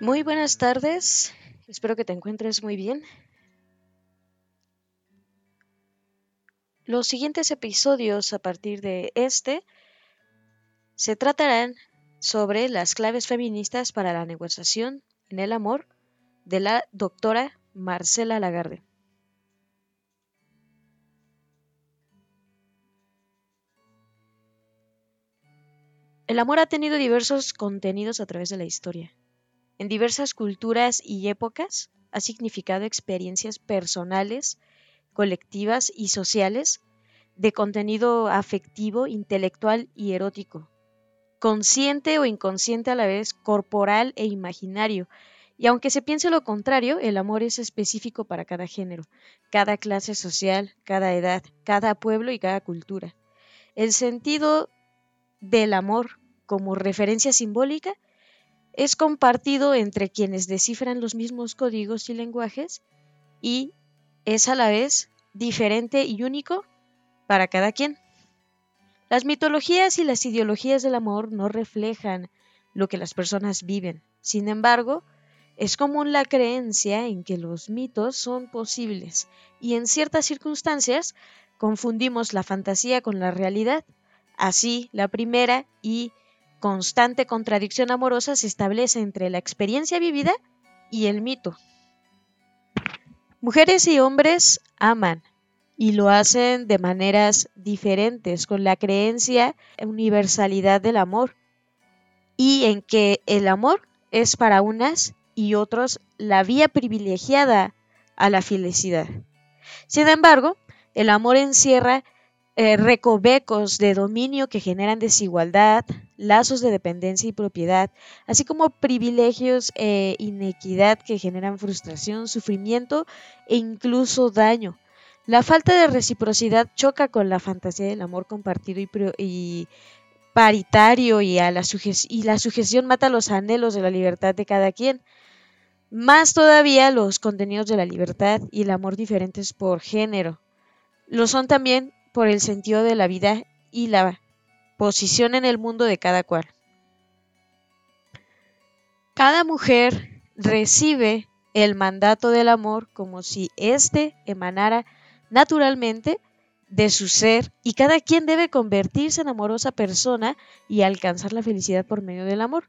Muy buenas tardes, espero que te encuentres muy bien. Los siguientes episodios a partir de este se tratarán sobre las claves feministas para la negociación en el amor de la doctora Marcela Lagarde. El amor ha tenido diversos contenidos a través de la historia en diversas culturas y épocas, ha significado experiencias personales, colectivas y sociales de contenido afectivo, intelectual y erótico, consciente o inconsciente a la vez, corporal e imaginario. Y aunque se piense lo contrario, el amor es específico para cada género, cada clase social, cada edad, cada pueblo y cada cultura. El sentido del amor como referencia simbólica es compartido entre quienes descifran los mismos códigos y lenguajes y es a la vez diferente y único para cada quien. Las mitologías y las ideologías del amor no reflejan lo que las personas viven. Sin embargo, es común la creencia en que los mitos son posibles y en ciertas circunstancias confundimos la fantasía con la realidad. Así, la primera y constante contradicción amorosa se establece entre la experiencia vivida y el mito. Mujeres y hombres aman y lo hacen de maneras diferentes, con la creencia en universalidad del amor y en que el amor es para unas y otros la vía privilegiada a la felicidad. Sin embargo, el amor encierra eh, recovecos de dominio que generan desigualdad, lazos de dependencia y propiedad, así como privilegios e inequidad que generan frustración, sufrimiento e incluso daño. La falta de reciprocidad choca con la fantasía del amor compartido y, paritario y, a la y la sujeción mata los anhelos de la libertad de cada quien. Más todavía los contenidos de la libertad y el amor diferentes por género. Lo son también por el sentido de la vida y la posición en el mundo de cada cual. Cada mujer recibe el mandato del amor como si éste emanara naturalmente de su ser y cada quien debe convertirse en amorosa persona y alcanzar la felicidad por medio del amor.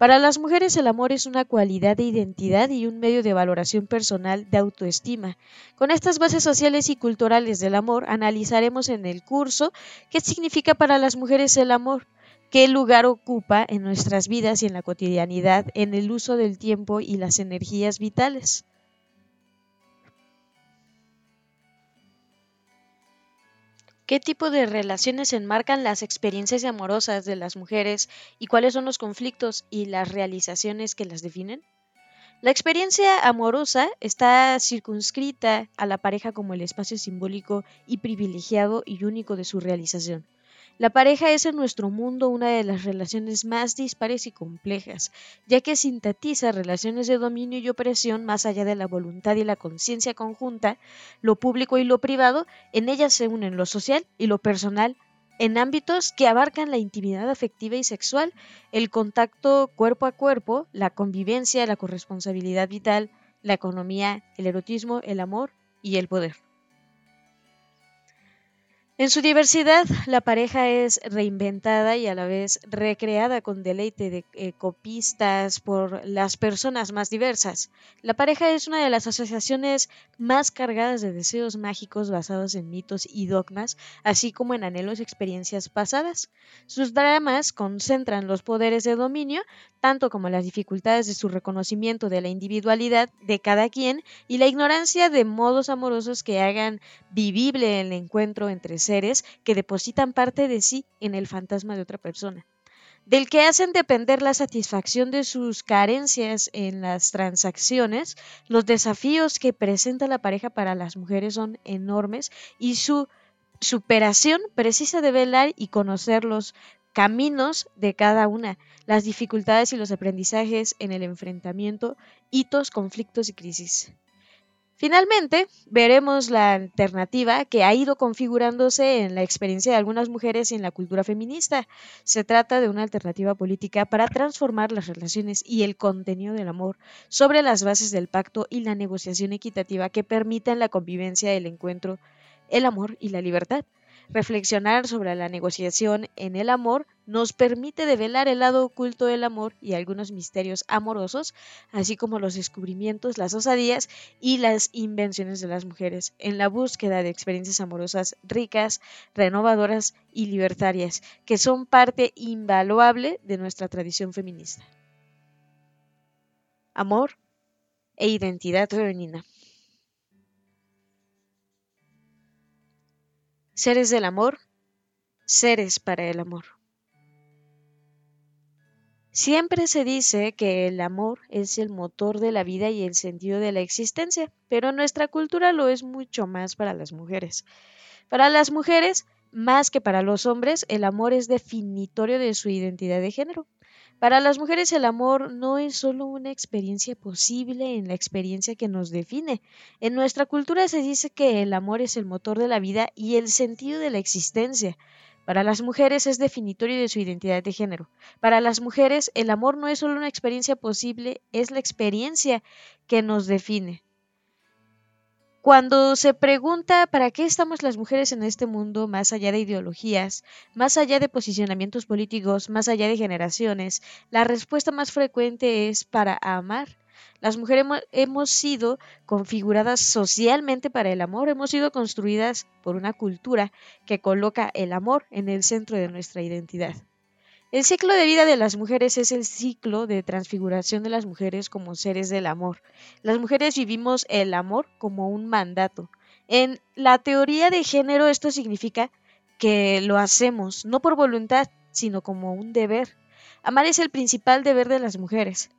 Para las mujeres el amor es una cualidad de identidad y un medio de valoración personal de autoestima. Con estas bases sociales y culturales del amor analizaremos en el curso qué significa para las mujeres el amor, qué lugar ocupa en nuestras vidas y en la cotidianidad, en el uso del tiempo y las energías vitales. ¿Qué tipo de relaciones enmarcan las experiencias amorosas de las mujeres y cuáles son los conflictos y las realizaciones que las definen? La experiencia amorosa está circunscrita a la pareja como el espacio simbólico y privilegiado y único de su realización. La pareja es en nuestro mundo una de las relaciones más dispares y complejas, ya que sintetiza relaciones de dominio y opresión más allá de la voluntad y la conciencia conjunta, lo público y lo privado, en ellas se unen lo social y lo personal en ámbitos que abarcan la intimidad afectiva y sexual, el contacto cuerpo a cuerpo, la convivencia, la corresponsabilidad vital, la economía, el erotismo, el amor y el poder. En su diversidad, la pareja es reinventada y a la vez recreada con deleite de eh, copistas por las personas más diversas. La pareja es una de las asociaciones más cargadas de deseos mágicos basados en mitos y dogmas, así como en anhelos y experiencias pasadas. Sus dramas concentran los poderes de dominio, tanto como las dificultades de su reconocimiento de la individualidad de cada quien y la ignorancia de modos amorosos que hagan vivible el encuentro entre seres que depositan parte de sí en el fantasma de otra persona, del que hacen depender la satisfacción de sus carencias en las transacciones, los desafíos que presenta la pareja para las mujeres son enormes y su superación precisa de velar y conocer los caminos de cada una, las dificultades y los aprendizajes en el enfrentamiento, hitos, conflictos y crisis. Finalmente, veremos la alternativa que ha ido configurándose en la experiencia de algunas mujeres y en la cultura feminista. Se trata de una alternativa política para transformar las relaciones y el contenido del amor sobre las bases del pacto y la negociación equitativa que permitan la convivencia, el encuentro, el amor y la libertad. Reflexionar sobre la negociación en el amor nos permite develar el lado oculto del amor y algunos misterios amorosos, así como los descubrimientos, las osadías y las invenciones de las mujeres en la búsqueda de experiencias amorosas ricas, renovadoras y libertarias, que son parte invaluable de nuestra tradición feminista. Amor e identidad femenina. Seres del amor, seres para el amor. Siempre se dice que el amor es el motor de la vida y el sentido de la existencia, pero nuestra cultura lo es mucho más para las mujeres. Para las mujeres, más que para los hombres, el amor es definitorio de su identidad de género. Para las mujeres el amor no es solo una experiencia posible en la experiencia que nos define. En nuestra cultura se dice que el amor es el motor de la vida y el sentido de la existencia. Para las mujeres es definitorio de su identidad de género. Para las mujeres el amor no es solo una experiencia posible, es la experiencia que nos define. Cuando se pregunta para qué estamos las mujeres en este mundo, más allá de ideologías, más allá de posicionamientos políticos, más allá de generaciones, la respuesta más frecuente es para amar. Las mujeres hemos sido configuradas socialmente para el amor, hemos sido construidas por una cultura que coloca el amor en el centro de nuestra identidad. El ciclo de vida de las mujeres es el ciclo de transfiguración de las mujeres como seres del amor. Las mujeres vivimos el amor como un mandato. En la teoría de género esto significa que lo hacemos no por voluntad, sino como un deber. Amar es el principal deber de las mujeres.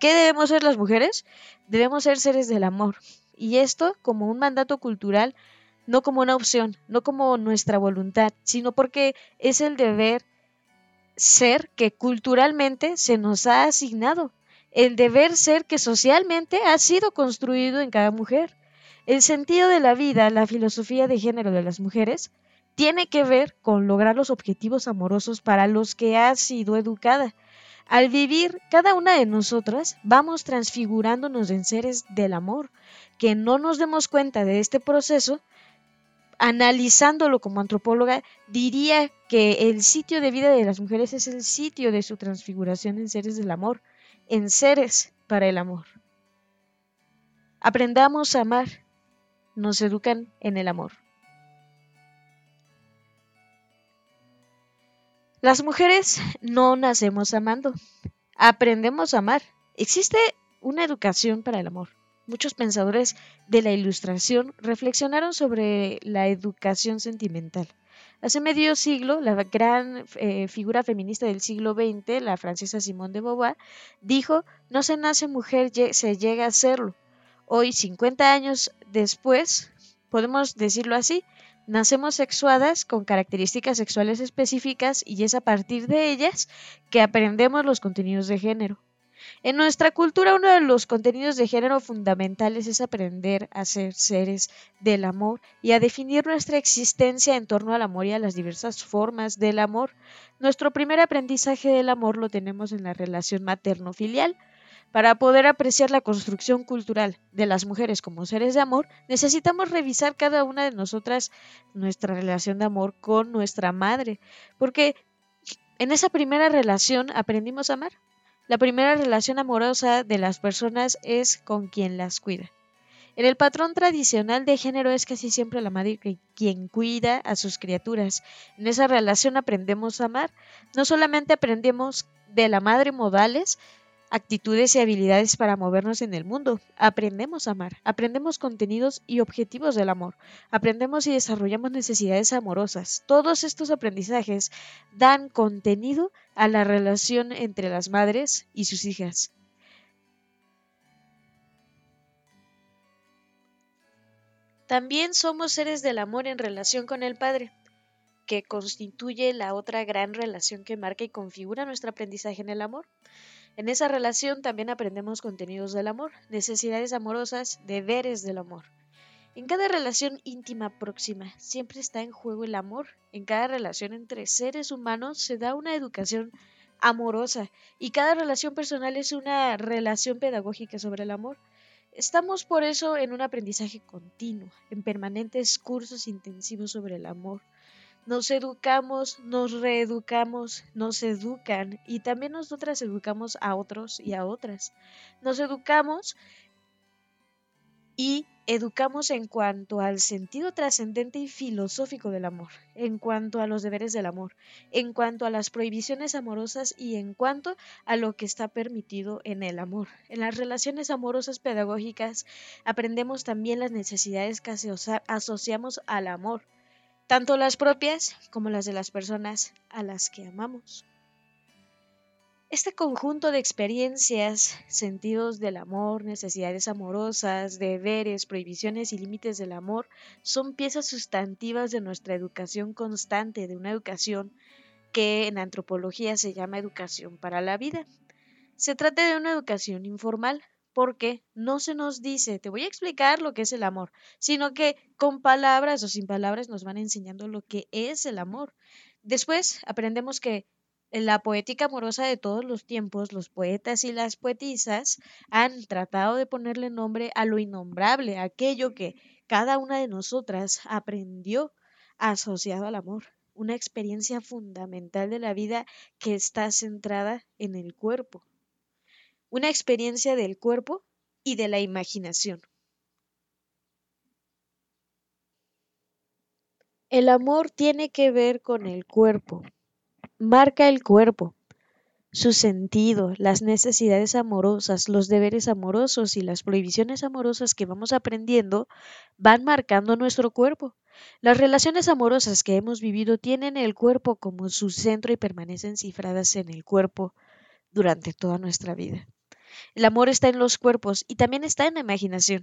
¿Qué debemos ser las mujeres? Debemos ser seres del amor. Y esto como un mandato cultural, no como una opción, no como nuestra voluntad, sino porque es el deber ser que culturalmente se nos ha asignado, el deber ser que socialmente ha sido construido en cada mujer. El sentido de la vida, la filosofía de género de las mujeres, tiene que ver con lograr los objetivos amorosos para los que ha sido educada. Al vivir cada una de nosotras, vamos transfigurándonos en seres del amor. Que no nos demos cuenta de este proceso analizándolo como antropóloga, diría que el sitio de vida de las mujeres es el sitio de su transfiguración en seres del amor, en seres para el amor. Aprendamos a amar, nos educan en el amor. Las mujeres no nacemos amando, aprendemos a amar. Existe una educación para el amor. Muchos pensadores de la Ilustración reflexionaron sobre la educación sentimental. Hace medio siglo, la gran eh, figura feminista del siglo XX, la francesa Simone de Beauvoir, dijo, no se nace mujer, se llega a serlo. Hoy, 50 años después, podemos decirlo así, nacemos sexuadas con características sexuales específicas y es a partir de ellas que aprendemos los contenidos de género. En nuestra cultura uno de los contenidos de género fundamentales es aprender a ser seres del amor y a definir nuestra existencia en torno al amor y a las diversas formas del amor. Nuestro primer aprendizaje del amor lo tenemos en la relación materno-filial. Para poder apreciar la construcción cultural de las mujeres como seres de amor, necesitamos revisar cada una de nosotras nuestra relación de amor con nuestra madre, porque en esa primera relación aprendimos a amar. La primera relación amorosa de las personas es con quien las cuida. En el patrón tradicional de género es casi siempre la madre quien cuida a sus criaturas. En esa relación aprendemos a amar. No solamente aprendemos de la madre modales, actitudes y habilidades para movernos en el mundo. Aprendemos a amar, aprendemos contenidos y objetivos del amor, aprendemos y desarrollamos necesidades amorosas. Todos estos aprendizajes dan contenido a la relación entre las madres y sus hijas. También somos seres del amor en relación con el Padre, que constituye la otra gran relación que marca y configura nuestro aprendizaje en el amor. En esa relación también aprendemos contenidos del amor, necesidades amorosas, deberes del amor. En cada relación íntima próxima siempre está en juego el amor. En cada relación entre seres humanos se da una educación amorosa y cada relación personal es una relación pedagógica sobre el amor. Estamos por eso en un aprendizaje continuo, en permanentes cursos intensivos sobre el amor. Nos educamos, nos reeducamos, nos educan y también nosotras educamos a otros y a otras. Nos educamos y educamos en cuanto al sentido trascendente y filosófico del amor, en cuanto a los deberes del amor, en cuanto a las prohibiciones amorosas y en cuanto a lo que está permitido en el amor. En las relaciones amorosas pedagógicas aprendemos también las necesidades que asociamos al amor, tanto las propias como las de las personas a las que amamos. Este conjunto de experiencias, sentidos del amor, necesidades amorosas, deberes, prohibiciones y límites del amor son piezas sustantivas de nuestra educación constante, de una educación que en antropología se llama educación para la vida. Se trata de una educación informal porque no se nos dice, te voy a explicar lo que es el amor, sino que con palabras o sin palabras nos van enseñando lo que es el amor. Después aprendemos que en la poética amorosa de todos los tiempos, los poetas y las poetisas han tratado de ponerle nombre a lo innombrable, aquello que cada una de nosotras aprendió asociado al amor, una experiencia fundamental de la vida que está centrada en el cuerpo, una experiencia del cuerpo y de la imaginación. El amor tiene que ver con el cuerpo, marca el cuerpo, su sentido, las necesidades amorosas, los deberes amorosos y las prohibiciones amorosas que vamos aprendiendo van marcando nuestro cuerpo. Las relaciones amorosas que hemos vivido tienen el cuerpo como su centro y permanecen cifradas en el cuerpo durante toda nuestra vida. El amor está en los cuerpos y también está en la imaginación,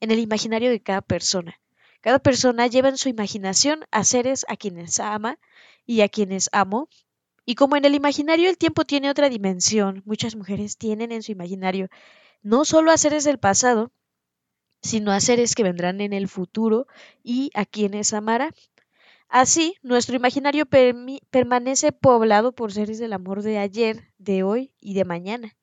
en el imaginario de cada persona. Cada persona lleva en su imaginación a seres a quienes ama y a quienes amo. Y como en el imaginario el tiempo tiene otra dimensión, muchas mujeres tienen en su imaginario no solo a seres del pasado, sino a seres que vendrán en el futuro y a quienes amará. Así, nuestro imaginario permanece poblado por seres del amor de ayer, de hoy y de mañana.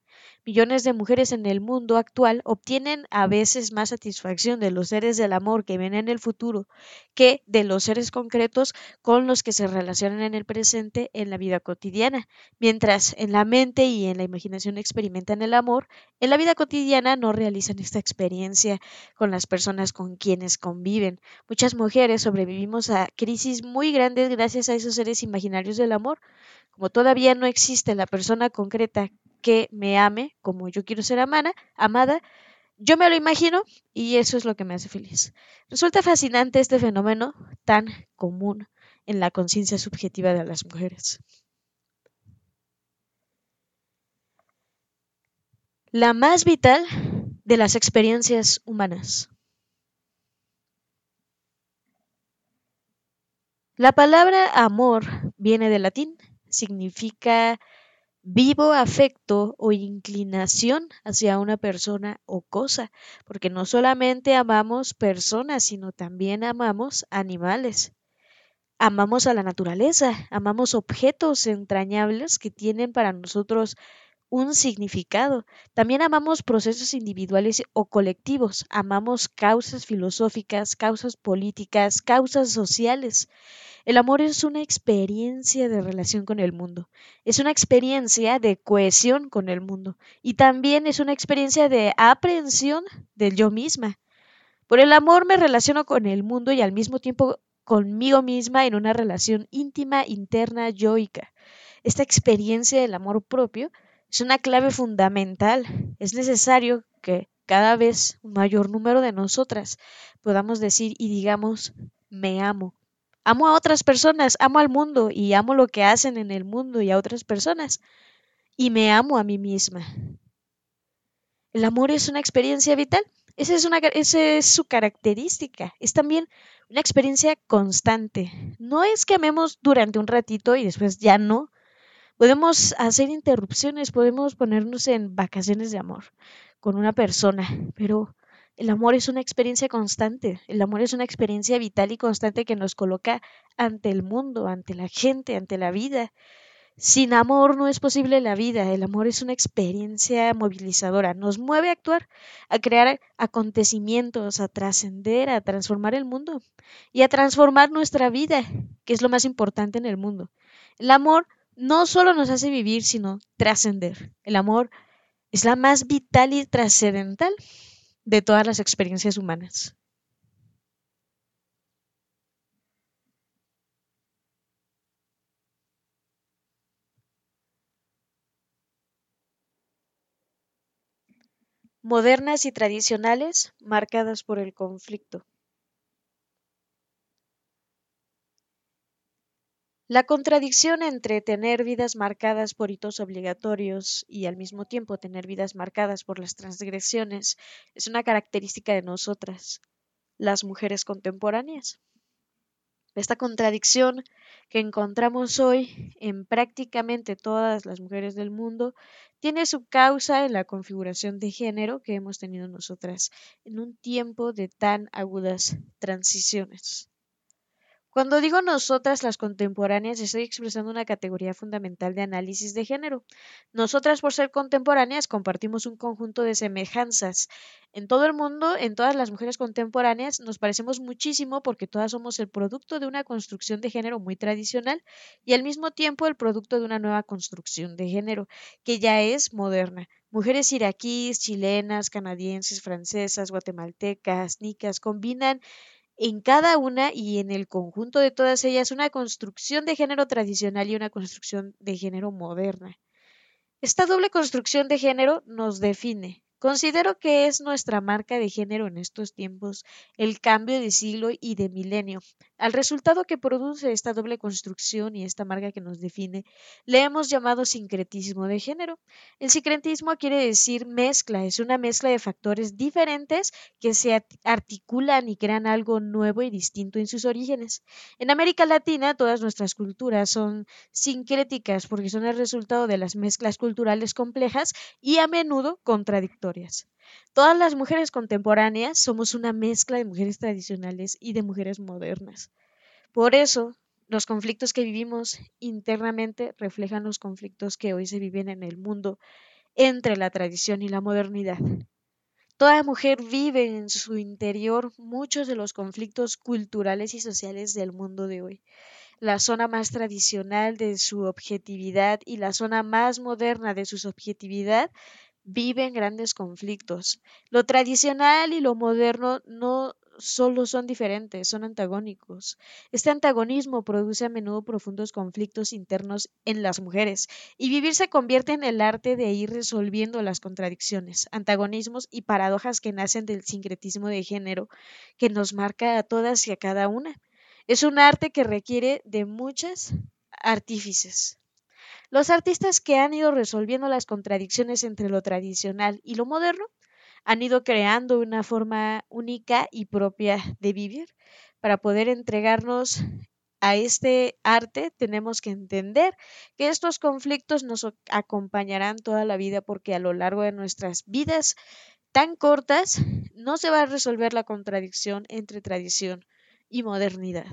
Millones de mujeres en el mundo actual obtienen a veces más satisfacción de los seres del amor que ven en el futuro que de los seres concretos con los que se relacionan en el presente en la vida cotidiana. Mientras en la mente y en la imaginación experimentan el amor, en la vida cotidiana no realizan esta experiencia con las personas con quienes conviven. Muchas mujeres sobrevivimos a crisis muy grandes gracias a esos seres imaginarios del amor. Como todavía no existe la persona concreta que me ame como yo quiero ser amada, yo me lo imagino y eso es lo que me hace feliz. Resulta fascinante este fenómeno tan común en la conciencia subjetiva de las mujeres. La más vital de las experiencias humanas. La palabra amor viene del latín, significa vivo afecto o inclinación hacia una persona o cosa, porque no solamente amamos personas, sino también amamos animales. Amamos a la naturaleza, amamos objetos entrañables que tienen para nosotros un significado. También amamos procesos individuales o colectivos, amamos causas filosóficas, causas políticas, causas sociales. El amor es una experiencia de relación con el mundo, es una experiencia de cohesión con el mundo y también es una experiencia de aprehensión del yo misma. Por el amor me relaciono con el mundo y al mismo tiempo conmigo misma en una relación íntima, interna, yoica. Esta experiencia del amor propio es una clave fundamental. Es necesario que cada vez un mayor número de nosotras podamos decir y digamos me amo Amo a otras personas, amo al mundo y amo lo que hacen en el mundo y a otras personas. Y me amo a mí misma. El amor es una experiencia vital. Esa es, una, esa es su característica. Es también una experiencia constante. No es que amemos durante un ratito y después ya no. Podemos hacer interrupciones, podemos ponernos en vacaciones de amor con una persona, pero el amor es una experiencia constante, el amor es una experiencia vital y constante que nos coloca ante el mundo, ante la gente, ante la vida. Sin amor no es posible la vida, el amor es una experiencia movilizadora, nos mueve a actuar, a crear acontecimientos, a trascender, a transformar el mundo y a transformar nuestra vida, que es lo más importante en el mundo. El amor no solo nos hace vivir, sino trascender. El amor es la más vital y trascendental de todas las experiencias humanas. Modernas y tradicionales, marcadas por el conflicto. La contradicción entre tener vidas marcadas por hitos obligatorios y al mismo tiempo tener vidas marcadas por las transgresiones es una característica de nosotras, las mujeres contemporáneas. Esta contradicción que encontramos hoy en prácticamente todas las mujeres del mundo tiene su causa en la configuración de género que hemos tenido nosotras en un tiempo de tan agudas transiciones. Cuando digo nosotras las contemporáneas, estoy expresando una categoría fundamental de análisis de género. Nosotras, por ser contemporáneas, compartimos un conjunto de semejanzas. En todo el mundo, en todas las mujeres contemporáneas, nos parecemos muchísimo porque todas somos el producto de una construcción de género muy tradicional y al mismo tiempo el producto de una nueva construcción de género, que ya es moderna. Mujeres iraquíes, chilenas, canadienses, francesas, guatemaltecas, nicas, combinan en cada una y en el conjunto de todas ellas una construcción de género tradicional y una construcción de género moderna. Esta doble construcción de género nos define, Considero que es nuestra marca de género en estos tiempos, el cambio de siglo y de milenio. Al resultado que produce esta doble construcción y esta marca que nos define, le hemos llamado sincretismo de género. El sincretismo quiere decir mezcla, es una mezcla de factores diferentes que se articulan y crean algo nuevo y distinto en sus orígenes. En América Latina, todas nuestras culturas son sincréticas porque son el resultado de las mezclas culturales complejas y a menudo contradictorias. Todas las mujeres contemporáneas somos una mezcla de mujeres tradicionales y de mujeres modernas. Por eso, los conflictos que vivimos internamente reflejan los conflictos que hoy se viven en el mundo entre la tradición y la modernidad. Toda mujer vive en su interior muchos de los conflictos culturales y sociales del mundo de hoy. La zona más tradicional de su objetividad y la zona más moderna de su subjetividad viven grandes conflictos. Lo tradicional y lo moderno no solo son diferentes, son antagónicos. Este antagonismo produce a menudo profundos conflictos internos en las mujeres y vivir se convierte en el arte de ir resolviendo las contradicciones, antagonismos y paradojas que nacen del sincretismo de género que nos marca a todas y a cada una. Es un arte que requiere de muchas artífices. Los artistas que han ido resolviendo las contradicciones entre lo tradicional y lo moderno han ido creando una forma única y propia de vivir. Para poder entregarnos a este arte tenemos que entender que estos conflictos nos acompañarán toda la vida porque a lo largo de nuestras vidas tan cortas no se va a resolver la contradicción entre tradición y modernidad.